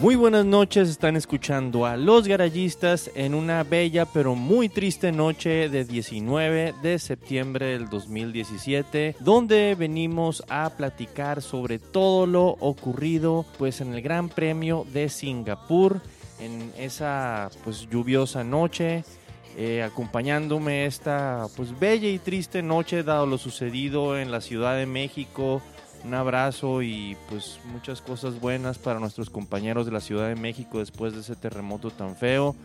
Muy buenas noches, están escuchando a Los Garayistas en una bella pero muy triste noche de 19 de septiembre del 2017, donde venimos a platicar sobre todo lo ocurrido pues en el Gran Premio de Singapur en esa pues lluviosa noche. eh, acompañándome esta pues bella y triste noche dado lo sucedido en la Ciudad de México un abrazo y pues muchas cosas buenas para nuestros compañeros de la Ciudad de México después de ese terremoto tan feo.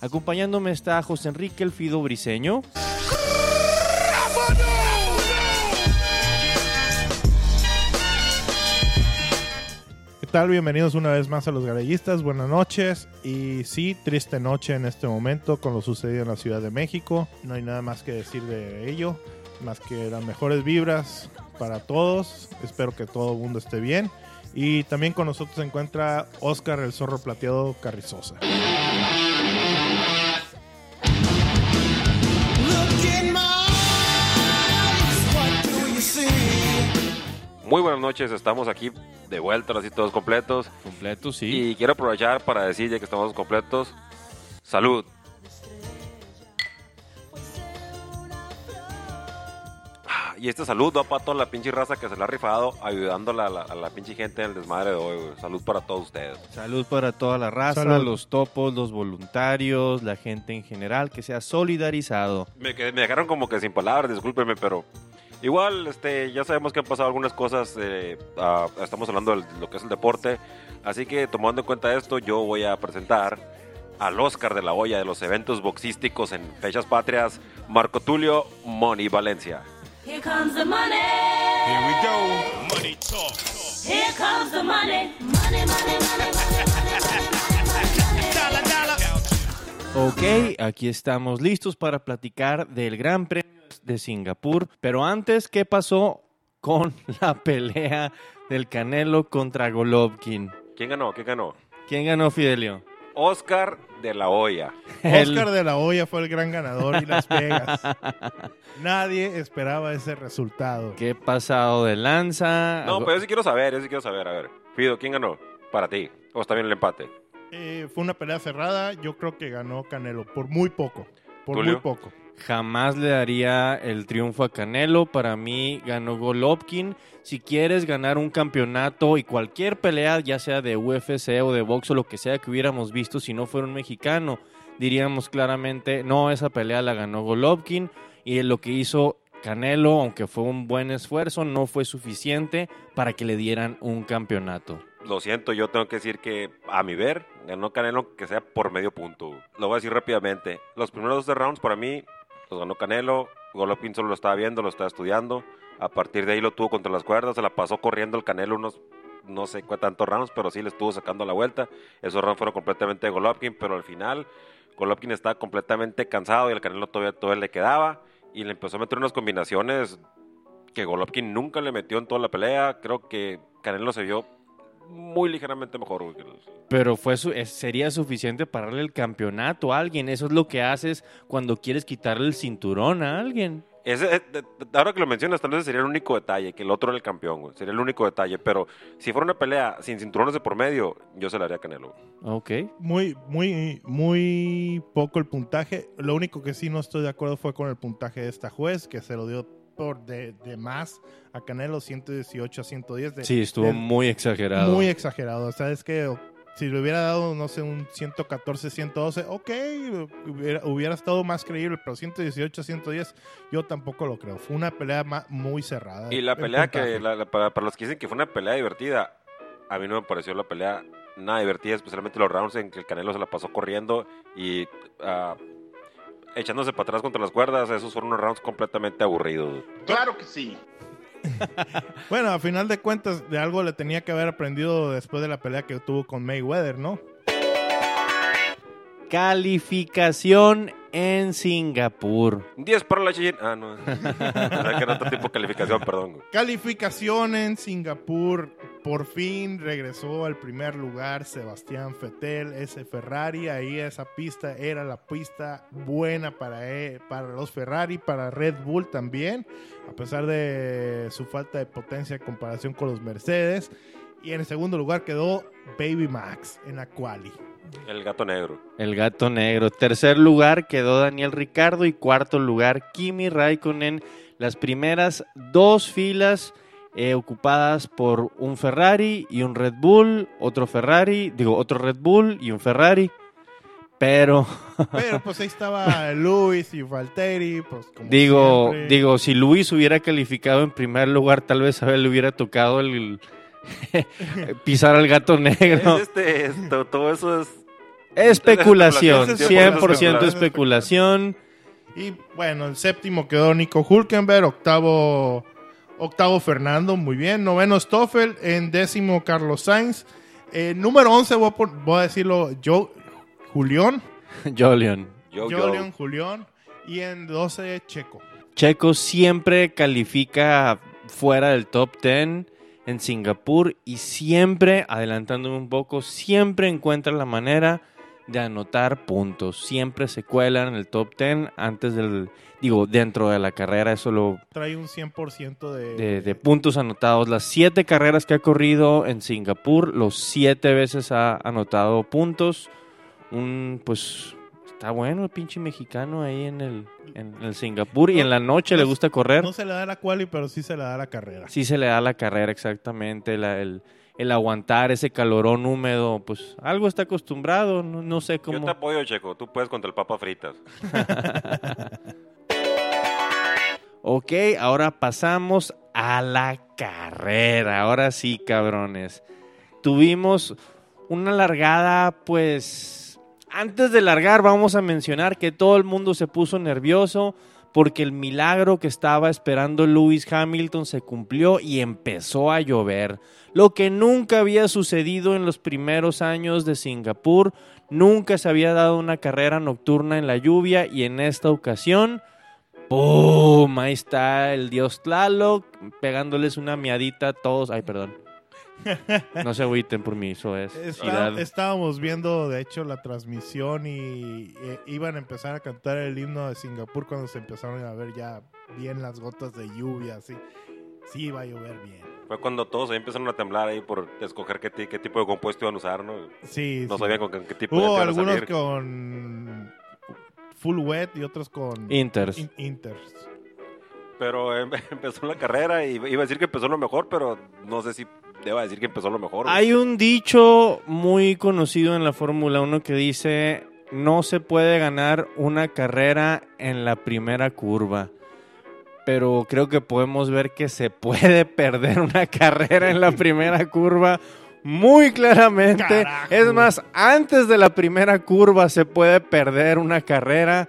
Acompañándome está José Enrique El Fido Briseño. ¿Qué tal? Bienvenidos una vez más a los garayistas. Buenas noches. Y sí, triste noche en este momento con lo sucedido en la Ciudad de México. No hay nada más que decir de ello, más que las mejores vibras para todos. Espero que todo el mundo esté bien. Y también con nosotros se encuentra Oscar el Zorro Plateado Carrizosa. Muy buenas noches, estamos aquí de vuelta, así todos completos. Completo, sí. Y quiero aprovechar para decir, ya que estamos completos, salud. Y esta salud va para toda la pinche raza que se la ha rifado ayudándola a la, a la pinche gente en el desmadre de hoy. güey. Salud para todos ustedes. Salud para toda la raza, Salud. los topos, los voluntarios, la gente en general que se ha solidarizado. Me, me dejaron como que sin palabras, discúlpenme, pero igual este, ya sabemos que han pasado algunas cosas. eh, ah, estamos hablando de lo que es el deporte. Así que tomando en cuenta esto, yo voy a presentar al Oscar de la olla de los eventos boxísticos en fechas patrias, Marco Tulio Moni Valencia. Here comes the money. Here we go. Money talk. Here comes the money. Money, money, money, money, money, Dollar, dollar. Ok, aquí estamos listos para platicar del Gran Premio de Singapur. Pero antes, ¿qué pasó con la pelea del Canelo contra Golovkin? ¿Quién ganó? ¿Quién ganó? ¿Quién ganó, Fidelio? Oscar de la olla. El- Oscar de la Hoya fue el gran ganador y Las Vegas. Nadie esperaba ese resultado. ¿Qué pasado de lanza? No, pero yo sí quiero saber, yo sí quiero saber. A ver, Fido, ¿quién ganó? Para ti. ¿O está bien el empate? Eh, fue una pelea cerrada. Yo creo que ganó Canelo por muy poco. Por Tulio. muy poco. Jamás le daría el triunfo a Canelo. Para mí ganó Golovkin. Si quieres ganar un campeonato y cualquier pelea, ya sea de UFC o de box o lo que sea que hubiéramos visto, si no fuera un mexicano, diríamos claramente, no, esa pelea la ganó Golovkin. Y lo que hizo Canelo, aunque fue un buen esfuerzo, no fue suficiente para que le dieran un campeonato. Lo siento, yo tengo que decir que, a mi ver, ganó Canelo que sea por medio punto. Lo voy a decir rápidamente. Los primeros dos rounds para mí los ganó Canelo. Golovkin solo lo estaba viendo, lo estaba estudiando. A partir de ahí lo tuvo contra las cuerdas, se la pasó corriendo el Canelo unos no sé cuántos rounds, pero sí le estuvo sacando la vuelta. Esos rounds fueron completamente de Golovkin, pero al final Golovkin estaba completamente cansado y el Canelo todavía, todavía le quedaba. Y le empezó a meter unas combinaciones que Golovkin nunca le metió en toda la pelea. Creo que Canelo se vio muy ligeramente mejor. Pero fue sería suficiente para darle el campeonato a alguien. Eso es lo que haces cuando quieres quitarle el cinturón a alguien. Ese, eh, ahora que lo mencionas, tal vez sería el único detalle, que el otro era el campeón, güey. Sería el único detalle. Pero si fuera una pelea sin cinturones de por medio, yo se la haría a Canelo. Ok. Muy, muy, muy poco el puntaje. Lo único que sí no estoy de acuerdo fue con el puntaje de esta juez, que se lo dio por de, de más a Canelo 118 a 110. De, Sí, estuvo de- muy exagerado. muy exagerado. O sea, es que si le hubiera dado, no sé, un 114, 112, ok, hubiera, hubiera estado más creíble, pero 118, 110, yo tampoco lo creo. Fue una pelea muy cerrada. Y la El pelea que, puntaje. la- la- para, para los que dicen que fue una pelea divertida, a mí no me pareció la pelea nada divertida, especialmente los rounds en que el Canelo se la pasó corriendo y ah, echándose para atrás contra las cuerdas. Esos fueron unos rounds completamente aburridos. Claro que sí. Bueno, a final de cuentas, de algo le tenía que haber aprendido después de la pelea que tuvo con Mayweather, ¿no? Calificación en Singapur. 10 para la Cheyenne. Ah, no. Era que era otro tipo de calificación, perdón. Calificación en Singapur. Por fin regresó al primer lugar Sebastián Vettel, ese Ferrari. Ahí esa pista era la pista buena para, e- para los Ferrari, para Red Bull también, a pesar de su falta de potencia en comparación con los Mercedes. Y en el segundo lugar quedó Baby Max en la quali. El gato negro. El gato negro. Tercer lugar quedó Daniel Ricardo y cuarto lugar Kimi Raikkonen. Las primeras dos filas eh, ocupadas por un Ferrari y un Red Bull, otro Ferrari, digo, otro Red Bull y un Ferrari. Pero Pero pues ahí estaba Luis y Valtteri, pues como digo, siempre. digo, si Luis hubiera calificado en primer lugar, tal vez a él le hubiera tocado el pisar al gato negro. Es este, esto, todo eso es. Especulación, Esa es 100% especulación. especulación. Y bueno, el séptimo quedó Nico Hulkenberg, octavo, octavo Fernando, muy bien. Noveno Stoffel, en décimo Carlos Sainz. Eh, número 11 voy a, pon- voy a decirlo yo, Julián. Jolion. Julián. Y en 12 Checo. Checo siempre califica fuera del top 10 en Singapur y siempre, adelantándome un poco, siempre encuentra la manera de anotar puntos. Siempre se cuelan en el top 10 antes del, digo, dentro de la carrera. Eso lo Trae un 100% de, de, de puntos anotados. Las siete carreras que ha corrido en Singapur, los siete veces ha anotado puntos. Un, pues, está bueno el pinche mexicano ahí en el, en el Singapur. Y en la noche le gusta correr. No se le da la quali, pero sí se le da la carrera. Sí se le da la carrera exactamente. la- el, el aguantar ese calorón húmedo, pues algo está acostumbrado. No, no sé Yo cómo. te apoyo, Checo. Tú puedes contra el papa fritas. Ok, ahora pasamos a la carrera. Ahora sí, cabrones. Tuvimos una largada, pues... Antes de largar, vamos a mencionar que todo el mundo se puso nervioso porque el milagro que estaba esperando Lewis Hamilton se cumplió y empezó a llover. Lo que nunca había sucedido en los primeros años de Singapur. Nunca se había dado una carrera nocturna en la lluvia y en esta ocasión ¡Pum! Ahí está el dios Tlaloc pegándoles una miadita a todos. Ay, perdón. No se agüiten por mí, eso es. Está- Idad. estábamos viendo, de hecho, la transmisión y iban a empezar a cantar el himno de Singapur cuando se empezaron a ver ya bien las gotas de lluvia, así. Sí, iba a llover bien. Fue cuando todos ahí empezaron a temblar ahí por escoger qué, ti- qué tipo de compuesto iban a usar, ¿no? Sí, No sí. sabían con qué, qué tipo Hubo de algunos salir. con full wet y otros con Inters. in- inters. Pero em- empezó la carrera y iba a decir que empezó lo mejor, pero no sé si deba decir que empezó lo mejor. güey. Hay un dicho muy conocido en la Fórmula 1 que dice, no se puede ganar una carrera en la primera curva. Pero creo que podemos ver que se puede perder una carrera en la primera curva muy claramente. Carajo. Es más, antes de la primera curva se puede perder una carrera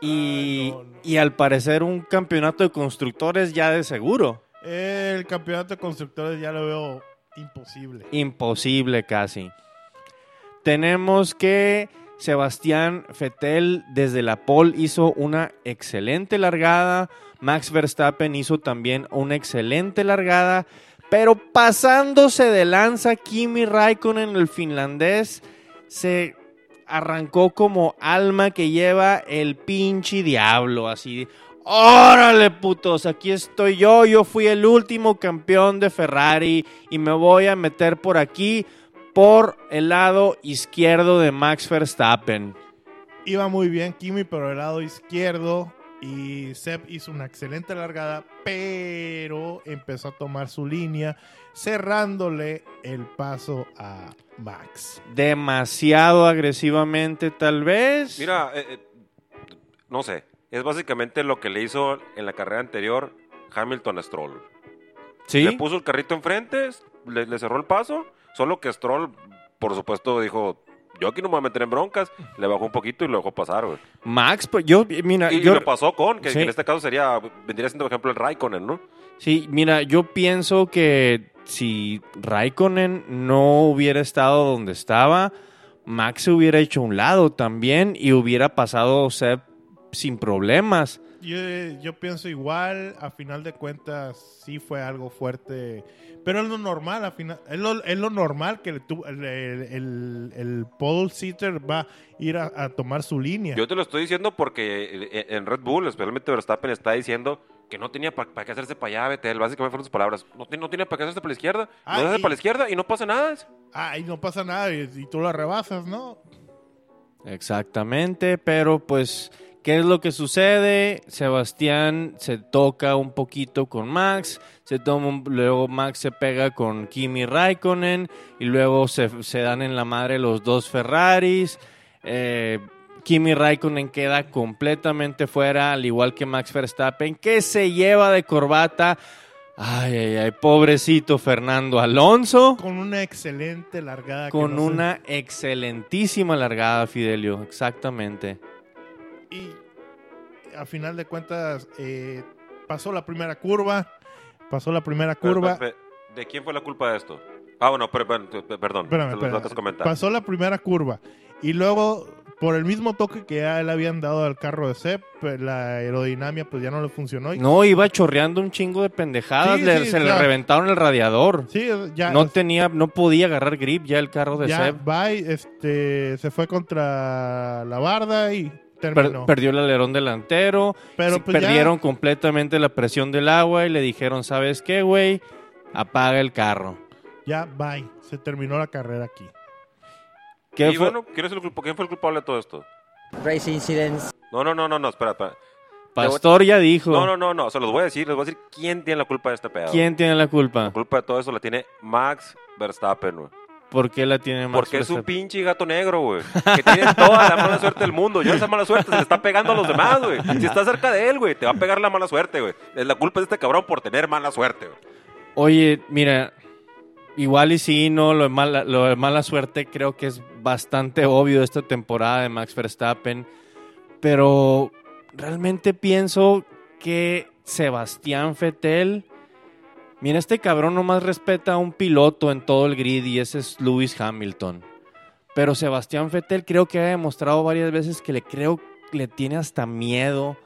y, no, no. y al parecer un campeonato de constructores ya de seguro. El campeonato de constructores ya lo veo imposible. Imposible casi. Tenemos que Sebastián Fettel desde la pole hizo una excelente largada. Max Verstappen hizo también una excelente largada. Pero pasándose de lanza, Kimi Raikkonen, el finlandés, se arrancó como alma que lleva el pinche diablo. Así, órale putos, aquí estoy yo. Yo fui el último campeón de Ferrari y me voy a meter por aquí por el lado izquierdo de Max Verstappen. Iba muy bien Kimi, pero el lado izquierdo. Y Seb hizo una excelente largada, pero empezó a tomar su línea, cerrándole el paso a Max. Demasiado agresivamente, tal vez. Mira, eh, eh, no sé. Es básicamente lo que le hizo en la carrera anterior Hamilton a Stroll. ¿Sí? Le puso el carrito enfrente, le, le cerró el paso. Solo que Stroll, por supuesto, dijo: Yo aquí no me voy a meter en broncas. Le bajó un poquito y lo dejó pasar, güey. Max, pues yo, mira, Y, yo, lo pasó con, que, Sí. que en este caso sería, vendría siendo, por ejemplo, el Raikkonen, ¿no? Sí, mira, yo pienso que si Raikkonen no hubiera estado donde estaba, Max se hubiera hecho a un lado también y hubiera pasado Seb sin problemas. Yo, yo pienso igual, a final de cuentas sí fue algo fuerte, pero es lo normal, a final, es, lo, es lo normal que el, el, el, el pole sitter va a ir a, a tomar su línea. Yo te lo estoy diciendo porque eh, en Red Bull, especialmente Verstappen, está diciendo que no tenía para qué hacerse para allá, Betel. Básicamente fueron sus palabras. No, tiene- no tiene para qué hacerse para la izquierda. Ah, no se hace y- para la izquierda y no pasa nada. Ah, y no pasa nada y, y tú la rebasas, ¿no? Exactamente, pero pues, ¿qué es lo que sucede? Sebastián se toca un poquito con Max, se toma un- luego Max se pega con Kimi Raikkonen y luego se, se dan en la madre los dos Ferraris. Eh, Kimi Raikkonen queda completamente fuera, al igual que Max Verstappen, que se lleva de corbata. Ay, ay, ay, pobrecito Fernando Alonso. Con una excelente largada. Con no sé- una excelentísima largada, Fidelio, exactamente. Y a final de cuentas eh, pasó la primera curva. Pasó la primera curva. Pero, pero, ¿De quién fue la culpa de esto? Ah, bueno, pero, perdón. Espérame. Pasó la primera curva. Y luego, por el mismo toque que ya le habían dado al carro de Sepp, pues, la aerodinámica pues ya no le funcionó. Y- No, iba chorreando un chingo de pendejadas, Sí, le- sí, se le reventaron el radiador. Sí, ya. no tenía, no podía agarrar grip ya el carro de ya va y, este, se fue contra la barda y Per- perdió el alerón delantero, Pero pues ya- perdieron completamente la presión del agua y le dijeron, ¿sabes qué, güey? Apaga el carro. Ya, bye. Se terminó la carrera aquí. ¿Qué y fue? bueno, ¿quién, es el quién fue el culpable de todo esto? Race incidents. No, no, no, no, no, espera, espera. Pastor ya dijo. No, no, no, no, se los voy a decir, les voy a decir quién tiene la culpa de este pedo. ¿Quién tiene la culpa? La culpa de todo eso la tiene Max Verstappen, güey. ¿Por qué la tiene Max Porque es un pinche gato negro, güey. Que tiene toda la mala suerte del mundo. Yo esa mala suerte se le está pegando a los demás, güey. Si estás cerca de él, güey, te va a pegar la mala suerte, güey. Es la culpa de este cabrón por tener mala suerte, güey. Oye, mira, igual y sí, no, lo de, mala, lo de mala suerte creo que es bastante obvio esta temporada de Max Verstappen, pero realmente pienso que Sebastián Vettel, mira, este cabrón nomás respeta a un piloto en todo el grid y ese es Lewis Hamilton. Pero Sebastián Vettel creo que ha demostrado varias veces que le creo que le tiene hasta miedo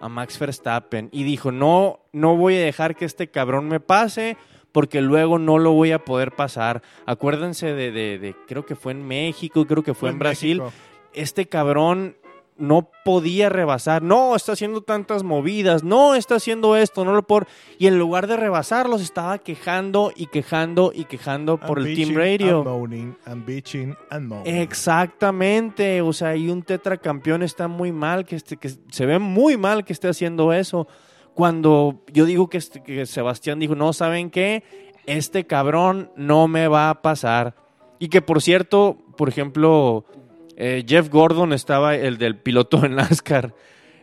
a Max Verstappen y dijo, no, no voy a dejar que este cabrón me pase porque luego no lo voy a poder pasar. Acuérdense de, de- de- creo que fue en México, creo que fue, en Brasil, México. este cabrón no podía rebasar, no, está haciendo tantas movidas, no, está haciendo esto, no lo por... Y en lugar de rebasarlos estaba quejando y quejando y quejando por el Team Radio. and moaning, bitching. Exactamente, o sea, y un tetracampeón está muy mal, que, este, que se ve muy mal que esté haciendo eso. Cuando yo digo que, este- que Sebastián dijo, no, ¿saben qué? Este cabrón no me va a pasar. Y que por cierto, por ejemplo, eh, Jeff Gordon estaba, el del piloto en NASCAR,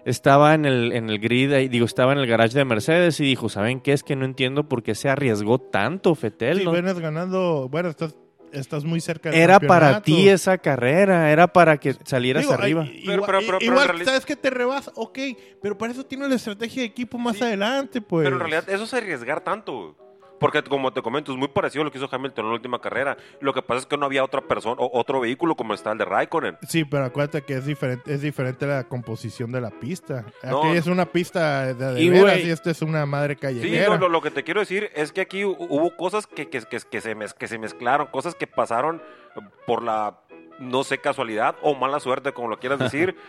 estaba en el, en el grid, digo, estaba en el garage de Mercedes y dijo, ¿saben qué? Es que no entiendo por qué se arriesgó tanto Fetel. Sí, ¿no? vienes ganando. Bueno, estás, estás muy cerca del Era para ti esa carrera, era para que salieras Digo, arriba. ay, igual, pero- pero- pero igual, en realidad- sabes que te rebas, ok, pero para eso tiene la estrategia de equipo más Sí, adelante, pues. Pero en realidad eso es arriesgar tanto, güey. Porque como te comento, es muy parecido a lo que hizo Hamilton en la última carrera. Lo que pasa es que no había otra persona o otro vehículo como está el de Raikkonen. Sí, pero acuérdate que es diferente, es diferente la composición de la pista. No. Aquí es una pista de, de Y, veras güey, y esta es una madre Sí, callejera. no, lo, lo que te quiero decir es que aquí hu- hubo cosas que, que, que, que se, mez- que se mezclaron, cosas que pasaron por la, no sé, casualidad o mala suerte, como lo quieras decir.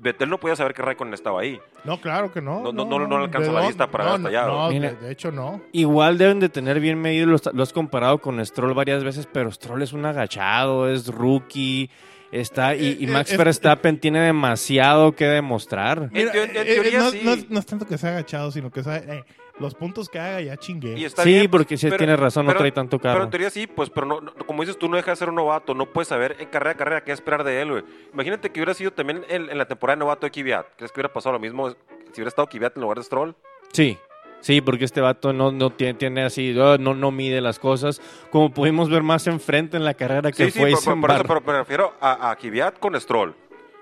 Vettel no podía saber que Raikkonen estaba ahí. No, claro que no. No, no, no, no le alcanza ¿De la vista para no, ver hasta allá, No, Mira. de, de hecho no. Igual deben de tener bien medido, lo, lo has comparado con Stroll varias veces, pero Stroll es un agachado, es rookie, está y, y Eh, Max eh, es- Verstappen tiene demasiado que demostrar. En teo- en eh, teoría no, sí. no es- no es tanto que sea agachado, sino que sea, eh, los puntos que haga ya. Y está Sí, bien, porque sí pero- tienes razón, no pero- trae tanto Pero carro. en teoría sí, pues, pero no, no- como dices tú, no deja de ser un novato, no puedes saber en carrera a carrera qué esperar de él, güey. Imagínate que hubiera sido también en, en la temporada de novato de Kvyat. ¿Crees que hubiera pasado lo mismo si hubiera estado Kvyat en lugar de Stroll? Sí, sí, porque este vato no, no tiene, tiene así, oh, no, no mide las cosas, como pudimos ver más enfrente en la carrera que Sí, sí, fue y por, por- eso, pero, pero me refiero a, a Kvyat con Stroll.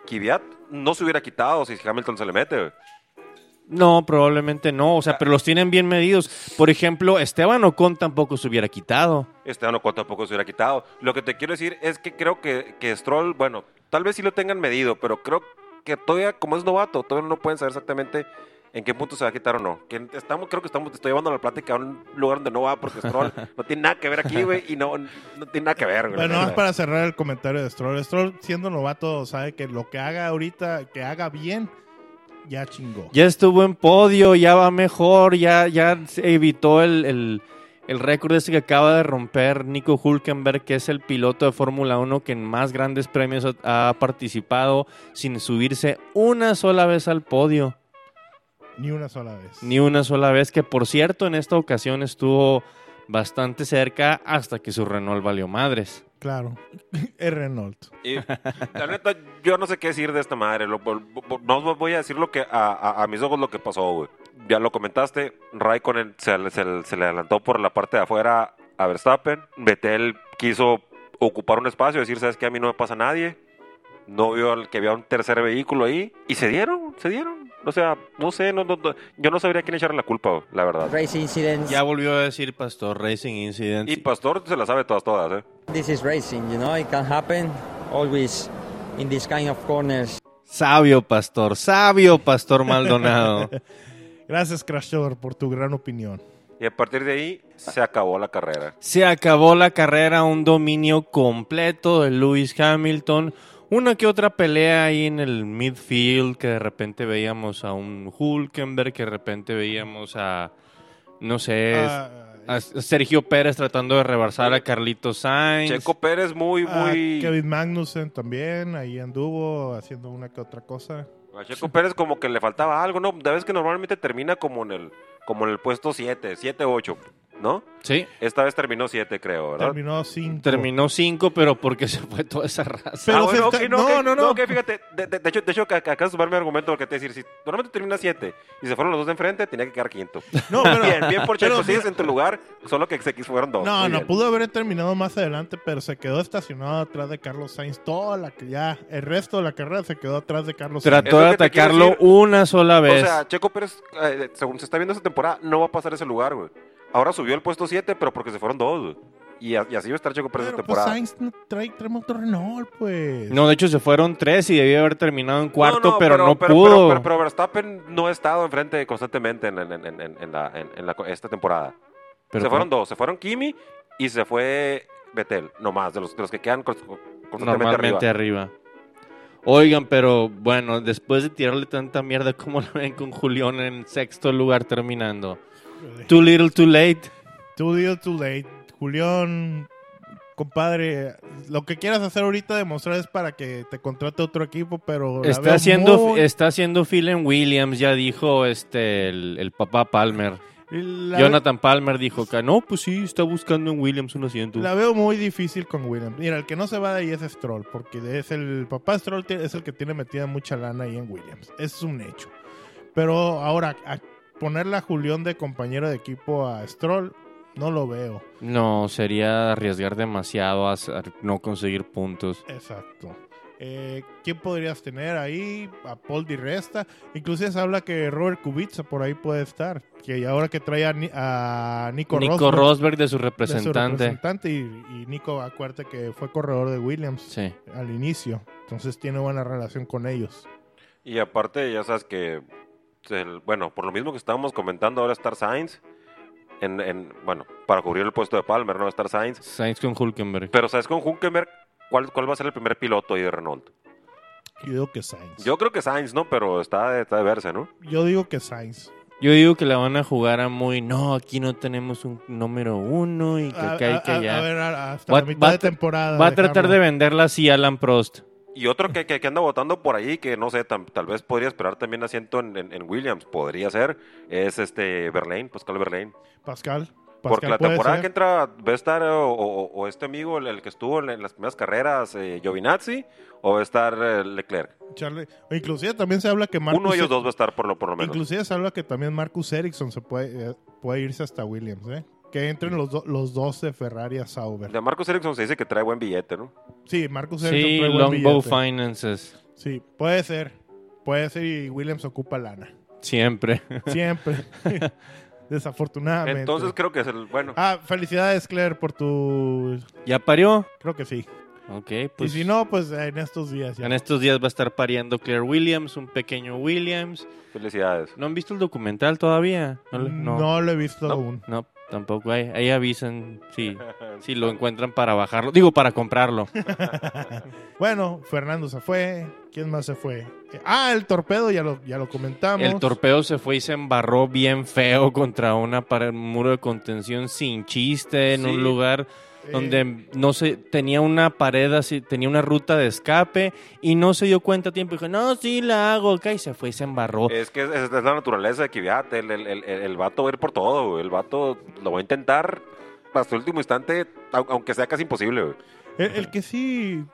Kvyat no se hubiera quitado si Hamilton se le mete, güey. No, probablemente no, o sea, pero los tienen bien medidos. Por ejemplo, Esteban Ocon tampoco se hubiera quitado. Esteban Ocon tampoco se hubiera quitado. Lo que te quiero decir es que creo que, que Stroll, bueno, tal vez sí lo tengan medido, pero creo que todavía, como es novato, todavía no pueden saber exactamente en qué punto se va a quitar o no. Que estamos, creo que estamos, te estoy llevando la plática a un lugar donde no va, porque Stroll no tiene nada que ver aquí, güey, y no, no tiene nada que ver, güey. Bueno, neta. para cerrar el comentario de Stroll. Stroll, siendo novato, sabe que lo que haga ahorita, que haga bien, ya chingó. Ya estuvo en podio, ya va mejor, ya, ya se evitó el, el, el récord ese que acaba de romper Nico Hulkenberg, que es el piloto de Fórmula 1 que en más grandes premios ha, ha participado sin subirse una sola vez al podio. Ni una sola vez. Ni una sola vez, que por cierto en esta ocasión estuvo bastante cerca hasta que su Renault valió madres. Claro. es Renault. La neta, yo no sé qué decir de esta madre. No voy a decir lo que a, a- mis ojos lo que pasó, güey. Ya lo comentaste, Raikkonen se, se se le adelantó por la parte de afuera a Verstappen. Vettel quiso ocupar un espacio, decir, ¿sabes qué? A mí no me pasa nadie. No vio que había un tercer vehículo ahí. Y se dieron, se dieron. O sea, no sé, no, no- no- yo no sabría quién echarle la culpa, la verdad. Race incidents. Ya volvió a decir Pastor Racing Incident. Y Pastor se la sabe todas, todas, ¿eh? This is racing, you know, it can happen always in this kind of corners. Sabio Pastor, sabio Pastor Maldonado. Gracias, Crasher, por tu gran opinión. Y a partir de ahí se acabó la carrera. Se acabó la carrera, un dominio completo de Lewis Hamilton. Una que otra pelea ahí en el midfield, que de repente veíamos a un Hulkenberg, que de repente veíamos a, no sé, Ah, a Sergio Pérez tratando de rebasar a Carlitos Sainz. Checo Pérez muy, ah, muy... Kevin Magnussen también, ahí anduvo haciendo una que otra cosa. A Checo Pérez como que le faltaba algo, ¿no? De vez que normalmente termina como en el, como en el puesto 7, 7, 8, ¿no? Sí, Esta vez terminó 7, creo, ¿verdad? Terminó cinco. terminó cinco, pero porque se fue toda esa raza. Pero ah, se bueno, no, ok, no, no. ok, fíjate, de, de- de hecho, de hecho tomar mi argumento porque te decir, si normalmente termina 7 y se fueron los dos de enfrente, tenía que quedar quinto. No, pero- bien, bien por Checo, sigues en tu lugar, solo que se fueron dos. No, Muy no, bien. pudo haber terminado más adelante, pero se quedó estacionado atrás de Carlos Sainz. Toda la que ya, el resto de la carrera se quedó atrás de Carlos Sainz. Trató de atacarlo decir. una sola O vez. sea, Checo Pérez, eh, según se está viendo esta temporada, no va a pasar ese lugar, güey. Ahora subió al puesto 7, pero porque se fueron dos, güey. Y, a- y así va a estar Checo Pérez Pero esta pues temporada. Sainz no trae, trae motor Renault, pues. no, de hecho se fueron tres y debía haber terminado en cuarto, No, pero, no pero, pudo. Pero, pero- pero Verstappen no ha estado enfrente constantemente en, en- en- en- en la- en- en la- esta temporada. Pero se fueron dos, se fueron Kimi y se fue Vettel, no más, de los, de los que quedan cons- constantemente normalmente arriba. arriba. Oigan, pero bueno, después de tirarle tanta mierda, ¿cómo lo ven con Julián en sexto lugar terminando? Too little, too late. Too little, too late. Julián, compadre, lo que quieras hacer ahorita demostrar es para que te contrate otro equipo, pero Está haciendo, muy- está haciendo Phil en Williams, ya dijo este el, el papá Palmer. la, Jonathan Palmer dijo que no, pues sí, está buscando en Williams un asiento. la veo muy difícil con Williams. Mira, el que no se va de ahí es Stroll, porque es el papá Stroll es el que tiene metida mucha lana ahí en Williams. Es un hecho. Pero ahora, a ponerle a Julián de compañero de equipo a Stroll, no lo veo. No, sería arriesgar demasiado a no conseguir puntos. Exacto. Eh, ¿Quién podrías tener ahí? A Paul Di Resta. Inclusive se habla que Robert Kubica por ahí puede estar. Que ahora que trae a, Ni- a Nico, Nico Rosberg Rosberg de su de su representante. representante, y, y Nico, acuérdate que fue corredor de Williams Sí. al inicio. Entonces tiene buena relación con ellos. Y aparte, ya sabes que, el- bueno, por lo mismo que estábamos comentando ahora Star Sainz, en, en- bueno, para cubrir el puesto de Palmer, ¿no? Star Sainz. Sainz con Hulkenberg. Pero, ¿sabes con Hulkenberg cuál, cuál va a ser el primer piloto ahí de Renault? Yo digo que Sainz. Yo creo que Sainz, ¿no? Pero está de, está de verse, ¿no? Yo digo que Sainz. Yo digo que la van a jugar a muy, no, aquí no tenemos un número uno y que A, acá hay a- que a- allá. a ver, hasta Va- la mitad va a de tra- temporada. Va a tratar de venderla así Alan Prost. Y otro que, que, que anda votando por ahí, que no sé, tam- tal vez podría esperar también asiento en, en- en Williams, podría ser, es este Verlaine, Pascal Verlaine. Pascal. Porque la temporada ser. que entra va a estar o, o- o este amigo, el, el que estuvo en, las primeras carreras, eh, Giovinazzi, o va a estar eh, Leclerc. Charlie- Inclusive también se habla que Marcus Uno de ellos dos va a estar por lo, por lo menos. Inclusive se habla que también Marcus Ericsson se puede, eh, puede irse hasta Williams, ¿eh? Que entren los, do- los dos de Ferrari a Sauber. De Marcos Ericsson se dice que trae buen billete, ¿no? Sí, Marcus Ericsson Sí, trae buen Longbow billete. Finances. Sí, puede ser. Puede ser y Williams ocupa lana. Siempre. Siempre. Desafortunadamente. Entonces creo que es el, bueno, Ah, felicidades, Claire, por tu... ¿Ya parió? Creo que sí. Ok, pues y si no, pues en estos días ya. en estos días va a estar pariendo Claire Williams, un pequeño Williams. felicidades. ¿No han visto el documental todavía? No, no. lo he visto No. aún. No, tampoco hay. Ahí avisan si, si lo encuentran para bajarlo. Digo, para comprarlo. Bueno, Fernando se fue. ¿Quién más se fue? Ah, el torpedo, ya lo, ya lo comentamos. El torpedo se fue y se embarró bien feo contra una un muro de contención sin chiste en Sí. un lugar donde no se tenía una pared así, tenía una ruta de escape y no se dio cuenta a tiempo. Dijo, no, sí la hago acá y se fue y se embarró. Es que es, es la naturaleza de Kvyat. El, el, el, el vato va a ir por todo, güey. El vato lo va a intentar hasta el último instante, au- aunque sea casi imposible, güey. El, el que sí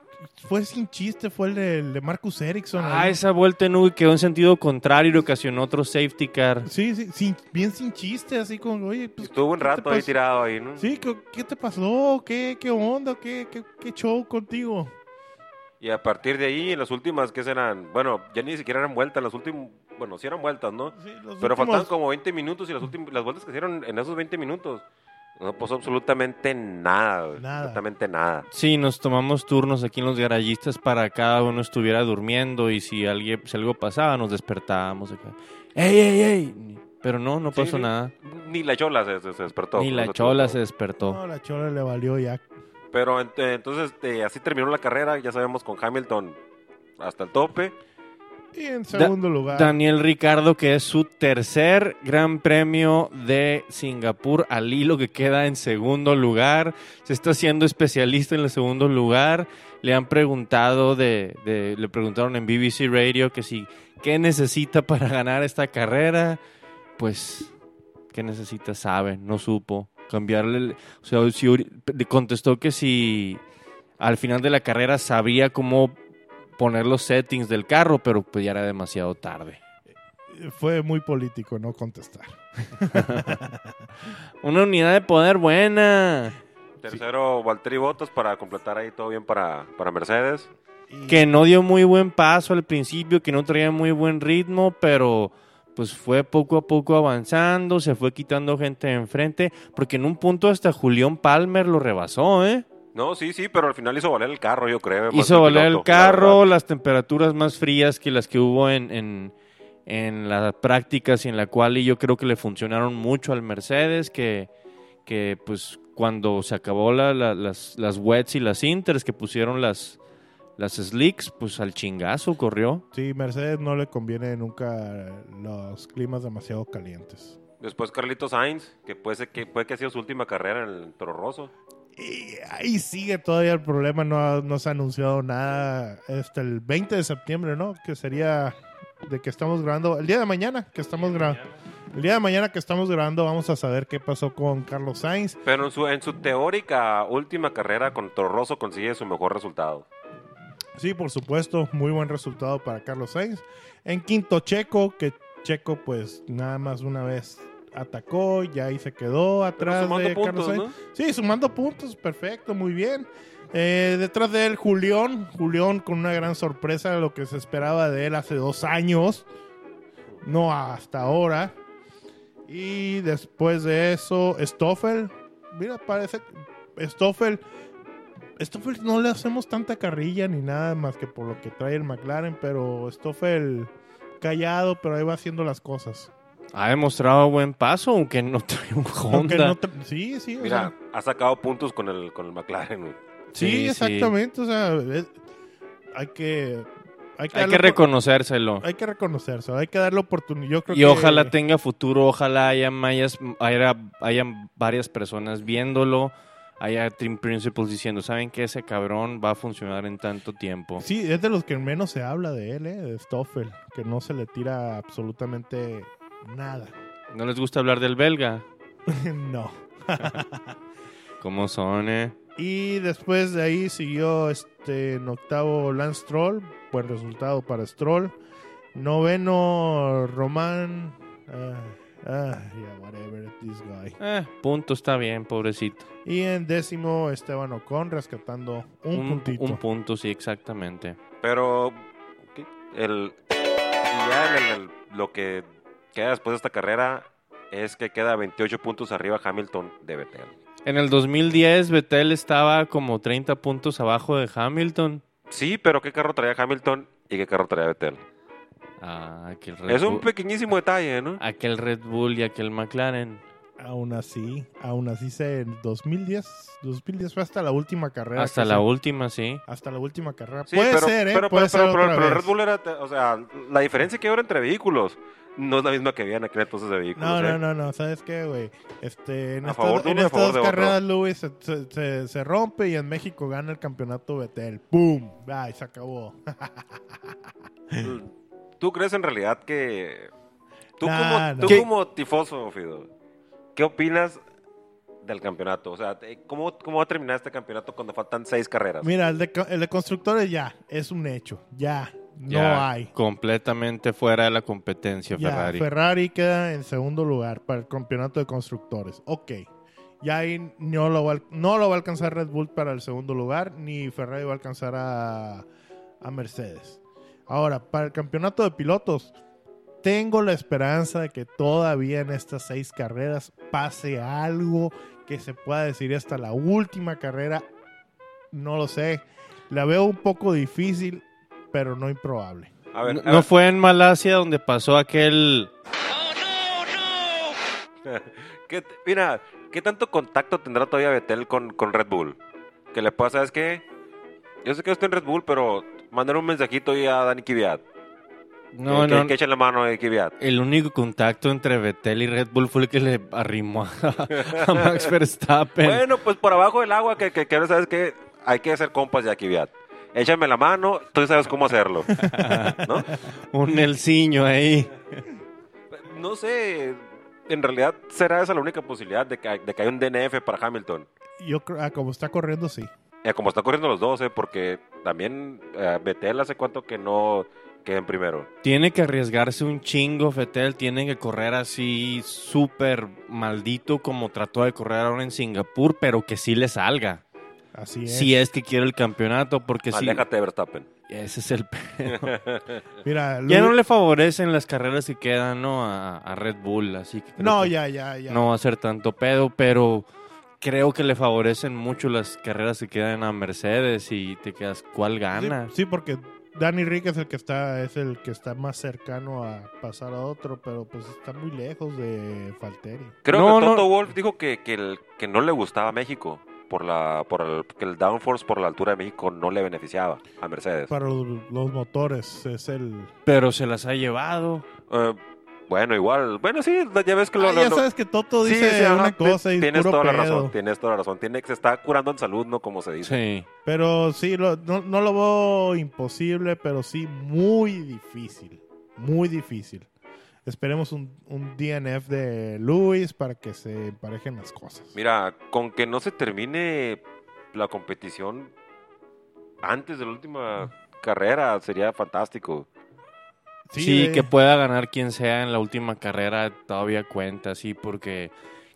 fue sin chiste fue el de, el de Marcus Ericsson. Ah, ahí. esa vuelta en U quedó en sentido contrario y ocasionó otro safety car. Sí, sí, sin- bien sin chiste, así como, oye, pues, Estuvo un ¿qué te rato ahí pasó? tirado ahí, ¿no? Sí, ¿qué, qué te pasó? ¿Qué, qué onda? ¿Qué, qué, qué show contigo? Y a partir de ahí, en las últimas, que serán? Bueno, ya ni siquiera eran vueltas, las últimas, bueno, sí eran vueltas, ¿no? Sí, los Pero últimos- faltaban como 20 minutos y las últimas, las vueltas que hicieron en esos 20 minutos, no pasó absolutamente nada. Nada. Absolutamente nada. Sí, nos tomamos turnos aquí en los garallistas para que cada uno estuviera durmiendo y si, alguien, si algo pasaba nos despertábamos acá. ¡Ey, ey, ey! Pero no, no pasó sí. nada. Ni la chola se, despertó. Ni la chola se despertó. No, la chola le valió ya. Pero ent- entonces, eh, así terminó la carrera, ya sabemos, con Hamilton hasta el tope. Y en segundo lugar, Daniel Ricardo, que es su tercer gran premio de Singapur al hilo que queda en segundo lugar. Se está haciendo especialista en el segundo lugar. Le han preguntado de, de- le preguntaron en BBC Radio que si qué necesita para ganar esta carrera. Pues, ¿qué necesita? Sabe, no supo. Cambiarle, el- o sea, si contestó que si al final de la carrera sabría cómo poner los settings del carro, pero pues ya era demasiado tarde. fue muy político no contestar. Una unidad de poder buena. Tercero, Valtteri Bottas para completar ahí todo bien para, para Mercedes. Y- Que no dio muy buen paso al principio, que no traía muy buen ritmo, pero pues fue poco a poco avanzando, se fue quitando gente de enfrente, porque en un punto hasta Julián Palmer lo rebasó, ¿eh? No, sí, sí, pero al final hizo valer el carro, yo creo. Hizo valer el la carro, verdad. las temperaturas más frías que las que hubo en, en, en las prácticas y en la cual y yo creo que le funcionaron mucho al Mercedes, que, que pues cuando se acabó la- la- las, las wets y las inters que pusieron las, las slicks, pues al chingazo corrió. Sí, Mercedes no le conviene nunca los climas demasiado calientes. Después Carlitos Sainz, que puede, ser que puede que ha sido su última carrera en el Toro Rosso. Y ahí sigue todavía el problema, no, no se ha anunciado nada hasta el 20 de septiembre, ¿no? Que sería de que estamos grabando, el día de mañana que estamos grabando. El día de mañana que estamos grabando vamos a saber qué pasó con Carlos Sainz. Pero en su, en su teórica última carrera con Toro Rosso consigue su mejor resultado. Sí, por supuesto, muy buen resultado para Carlos Sainz. En quinto Checo, que Checo pues nada más una vez atacó, ya ahí se quedó atrás sumando de puntos, Carlos Sainz. ¿no? Sí, sumando puntos, perfecto, muy bien. Eh, detrás de él, Julián. Julián con una gran sorpresa, lo que se esperaba de él hace dos años. No hasta ahora. Y después de eso, Stoffel. Mira, parece. Stoffel. Stoffel no le hacemos tanta carrilla ni nada más que por lo que trae el McLaren, pero Stoffel callado, pero ahí va haciendo las cosas. Ha demostrado buen paso, aunque no trae un Aunque Honda. no tra- sí, sí, o Mira, sea, ha sacado puntos con el, con el McLaren. sí, exactamente, o sea, es- hay que hay que, Hay reconocerlo. hay que reconocerse, hay que darle oportunidad. Yo creo Y que- ojalá tenga futuro, ojalá haya, mayas- haya, hayan varias personas viéndolo, haya Team Principals diciendo, ¿saben que ese cabrón va a funcionar en tanto tiempo? Sí, es de los que menos se habla de él, ¿eh? de Stoffel, que no se le tira absolutamente nada. ¿No les gusta hablar del belga? no. ¿Cómo son, eh? Y después de ahí siguió este en octavo Lance Stroll, buen resultado para Stroll. Noveno Román. Ah, ah, yeah, whatever, this guy. Eh, punto, está bien, pobrecito. Y en décimo Esteban Ocon rescatando un, puntito. un punto, sí, exactamente. Pero el- lo que queda después de esta carrera es que queda 28 puntos arriba Hamilton de Vettel. En el 2010, Vettel estaba como 30 puntos abajo de Hamilton. Sí, pero ¿qué carro traía Hamilton y qué carro traía Vettel? Ah, aquel Red Es un Bull- pequeñísimo detalle, ¿no? aquel Red Bull y aquel McLaren. Aún así, aún así se en 2010, 2010 fue hasta la última carrera. Hasta la se- última, sí. Hasta la última carrera. Sí, puede pero, ser, ¿eh? Pero, puede pero, ser pero, pero- otra pero vez. Red Bull era, o sea, la diferencia que hay ahora entre vehículos no es la misma que había en aquel entonces de vehículos. No, ¿eh? no, no, no, ¿sabes qué, güey? Este, en A estas, favor de en uno y a estas favor dos de otro. carreras, Lewis se, se- se- se rompe y en México gana el campeonato Betel. ¡Pum! ¡Ay, se acabó! ¿Tú crees en realidad que... Tú, Nah, como, no. tú como tifoso, Fido, ¿qué opinas del campeonato? O sea, te- ¿cómo, ¿cómo va a terminar este campeonato cuando faltan seis carreras? Mira, el de, co- el de constructores ya, es un hecho. Ya, no hay. Completamente fuera de la competencia, Ya, Ferrari. Ferrari queda en segundo lugar para el campeonato de constructores. Ok. Ya ahí no lo, va, no lo va a alcanzar Red Bull para el segundo lugar, ni Ferrari va a alcanzar a, a Mercedes. Ahora, para el campeonato de pilotos, tengo la esperanza de que todavía en estas seis carreras pase algo que se pueda decir hasta la última carrera. No lo sé. La veo un poco difícil, pero no improbable. A ver, No, a no ver, fue en Malasia donde pasó aquel... ¿qué- mira, ¿qué tanto contacto tendrá todavía Betel con, con Red Bull? Que le pasa, ¿sabes qué? Yo sé que estoy en Red Bull, pero mandar un mensajito ahí a Dani Kvyat. No, que, no, que, que eche la mano a Kvyat. El único contacto entre Vettel y Red Bull fue el que le arrimó a, a Max Verstappen. Bueno, pues por abajo del agua, que, que, que ahora sabes que hay que hacer compas de Kvyat. Échame la mano, tú sabes cómo hacerlo. ¿No? Un Nelsiño ahí. No sé, en realidad será esa la única posibilidad de que, de que haya un DNF para Hamilton. Yo creo, ah, como está corriendo, sí. Eh, como están corriendo los dos, eh, porque también eh, Vettel hace cuánto que no queden primero. Tiene que arriesgarse un chingo, Vettel. Tiene que correr así súper maldito como trató de correr ahora en Singapur, pero que sí le salga. Así es. Si es que quiere el campeonato, porque sí. Aléjate de Verstappen. Ese es el pedo. Mira, ya no le favorecen las carreras que quedan, ¿no? A, a Red Bull, así que. No, que ya, ya, ya. No va a ser tanto pedo, pero creo que le favorecen mucho las carreras que quedan a Mercedes y te quedas, ¿cuál Sí, gana? sí, porque Danny Rick es el que está, es el que está más cercano a pasar a otro, pero pues está muy lejos de Falteri. Creo No, que no. Toto Wolf dijo que, que, el- que no le gustaba México. Por la, por el, que el downforce por la altura de México no le beneficiaba a Mercedes. Para los, los motores es el... Pero se las ha llevado. Eh, bueno, igual. Bueno, sí, ya ves que lo. Ah, lo- ya lo- sabes que Toto Sí, dice sí, ajá, una ti- cosa y tienes puro toda la pedo. razón, tienes toda la razón. Tiene, se está curando en salud, ¿no? Como se dice. Sí. Pero sí, lo- no, no lo veo imposible, pero sí muy difícil. Muy difícil. Esperemos un, un DNF de Luis para que se emparejen las cosas. Mira, con que no se termine la competición antes de la última carrera sería fantástico. Sí, eh, que pueda ganar quien sea en la última carrera todavía cuenta, sí, porque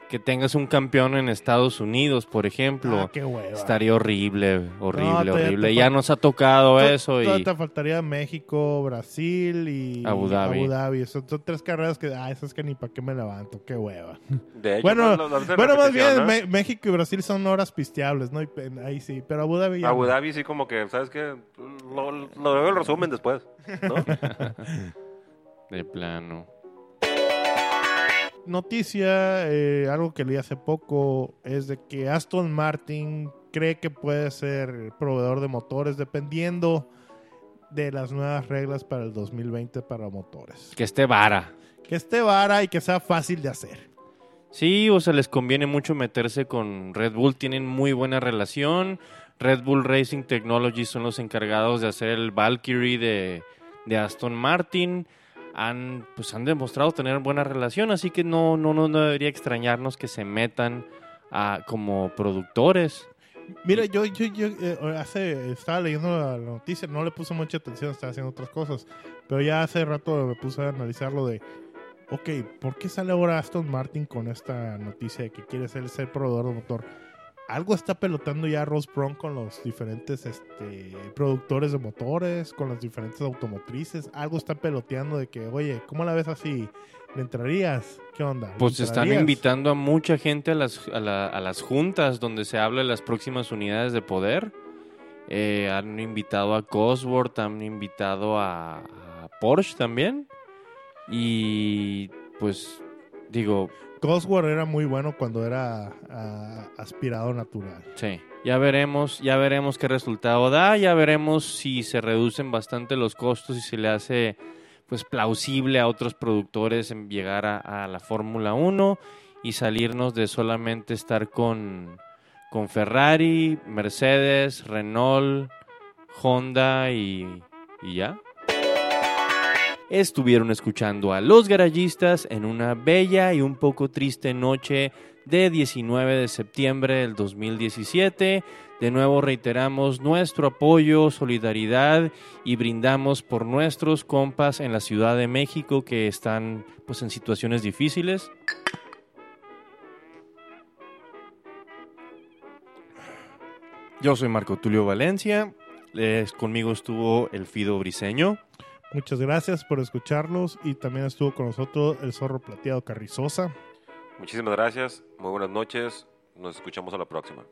que tengas un campeón en Estados Unidos, por ejemplo, ah, qué hueva. estaría horrible, horrible, te horrible. Ya nos ha tocado To- eso y te faltaría México, Brasil y Abu Dhabi. Son, son tres carreras que, ah, esas que ni para qué me levanto, qué hueva. De hecho, Bueno, no, lo- lo hacen Bueno, más bien México y Brasil son horas pisteables, ¿no? Y ahí sí, pero Abu Dhabi ya. Abu no. Dhabi sí como que, ¿sabes qué? Lo, lo veo el resumen después, ¿no? de plano. Noticia, eh, algo que leí hace poco, es de que Aston Martin cree que puede ser proveedor de motores dependiendo de las nuevas reglas para el 2020 para motores. Que esté vara. Que esté vara y que sea fácil de hacer. Sí, o sea, les conviene mucho meterse con Red Bull, tienen muy buena relación. Red Bull Racing Technology son los encargados de hacer el Valkyrie de, de Aston Martin. Han, pues han demostrado tener buena relación, así que no, no, no, no debería extrañarnos que se metan a, como productores. Mira, yo, yo, yo eh, hace, estaba leyendo la, la noticia, no le puse mucha atención, estaba haciendo otras cosas, pero ya hace rato me puse a analizar lo de, ok, ¿por qué sale ahora Aston Martin con esta noticia de que quiere ser, ser proveedor de motor? Algo está pelotando ya Ross Brown con los diferentes este, productores de motores, con las diferentes automotrices. Algo está peloteando de que, oye, ¿cómo la ves así? ¿Le entrarías? ¿Qué onda? ¿Le Pues están invitando a mucha gente a las, a, la- a las juntas donde se habla de las próximas unidades de poder. Eh, han invitado a Cosworth, han invitado a, a Porsche también. Y pues digo, Cosworth era muy bueno cuando era ah, aspirado natural. Sí, ya veremos, ya veremos qué resultado da, ya veremos si se reducen bastante los costos y se le hace pues plausible a otros productores en llegar a, a la Fórmula 1 y salirnos de solamente estar con, con Ferrari, Mercedes, Renault, Honda y, y ya. Estuvieron escuchando a los garayistas en una bella y un poco triste noche de 19 de septiembre del 2017. De nuevo reiteramos nuestro apoyo, solidaridad y brindamos por nuestros compas en la Ciudad de México que están pues en situaciones difíciles. Yo soy Marco Tulio Valencia. Conmigo estuvo el Fido Briseño. Muchas gracias por escucharnos y también estuvo con nosotros el zorro plateado Carrizosa. Muchísimas gracias, muy buenas noches, nos escuchamos a la próxima.